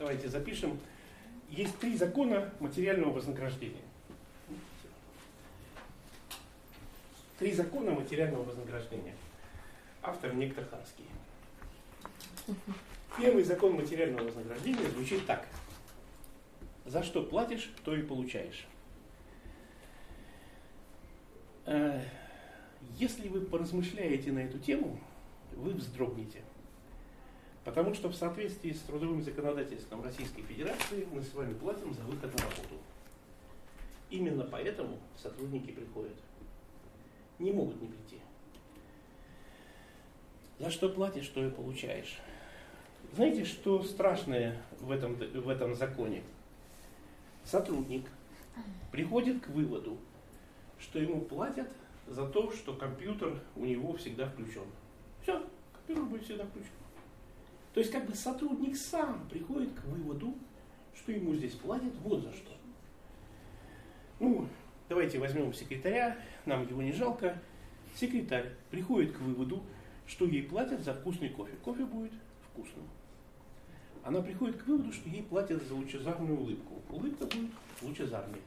давайте запишем. Есть три закона материального вознаграждения. Три закона материального вознаграждения. Автор Нектор Ханский. Первый закон материального вознаграждения звучит так. За что платишь, то и получаешь. Э, если вы поразмышляете на эту тему, вы вздрогнете. Потому что в соответствии с трудовым законодательством Российской Федерации мы с вами платим за выход на работу. Именно поэтому сотрудники приходят. Не могут не прийти. За что платишь, что и получаешь. Знаете, что страшное в этом, в этом законе? Сотрудник приходит к выводу, что ему платят за то, что компьютер у него всегда включен. Все, компьютер будет всегда включен. То есть как бы сотрудник сам приходит к выводу, что ему здесь платят вот за что. Ну, давайте возьмем секретаря, нам его не жалко. Секретарь приходит к выводу, что ей платят за вкусный кофе. Кофе будет вкусным. Она приходит к выводу, что ей платят за лучезарную улыбку. Улыбка будет лучезарной.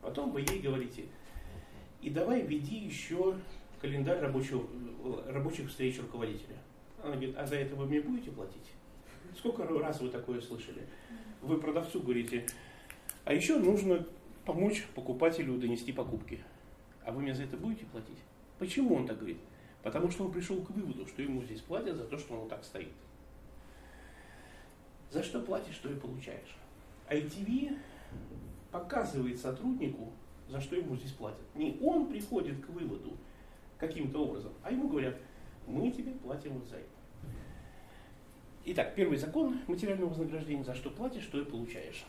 Потом вы ей говорите, и давай веди еще календарь рабочего, рабочих встреч руководителя. Она говорит, а за это вы мне будете платить? Сколько раз вы такое слышали? Вы продавцу говорите, а еще нужно помочь покупателю донести покупки. А вы мне за это будете платить? Почему он так говорит? Потому что он пришел к выводу, что ему здесь платят за то, что он вот так стоит. За что платишь, что и получаешь. ITV показывает сотруднику, за что ему здесь платят. Не он приходит к выводу каким-то образом, а ему говорят, мы тебе платим вот за это. Итак, первый закон материального вознаграждения, за что платишь, что и получаешь.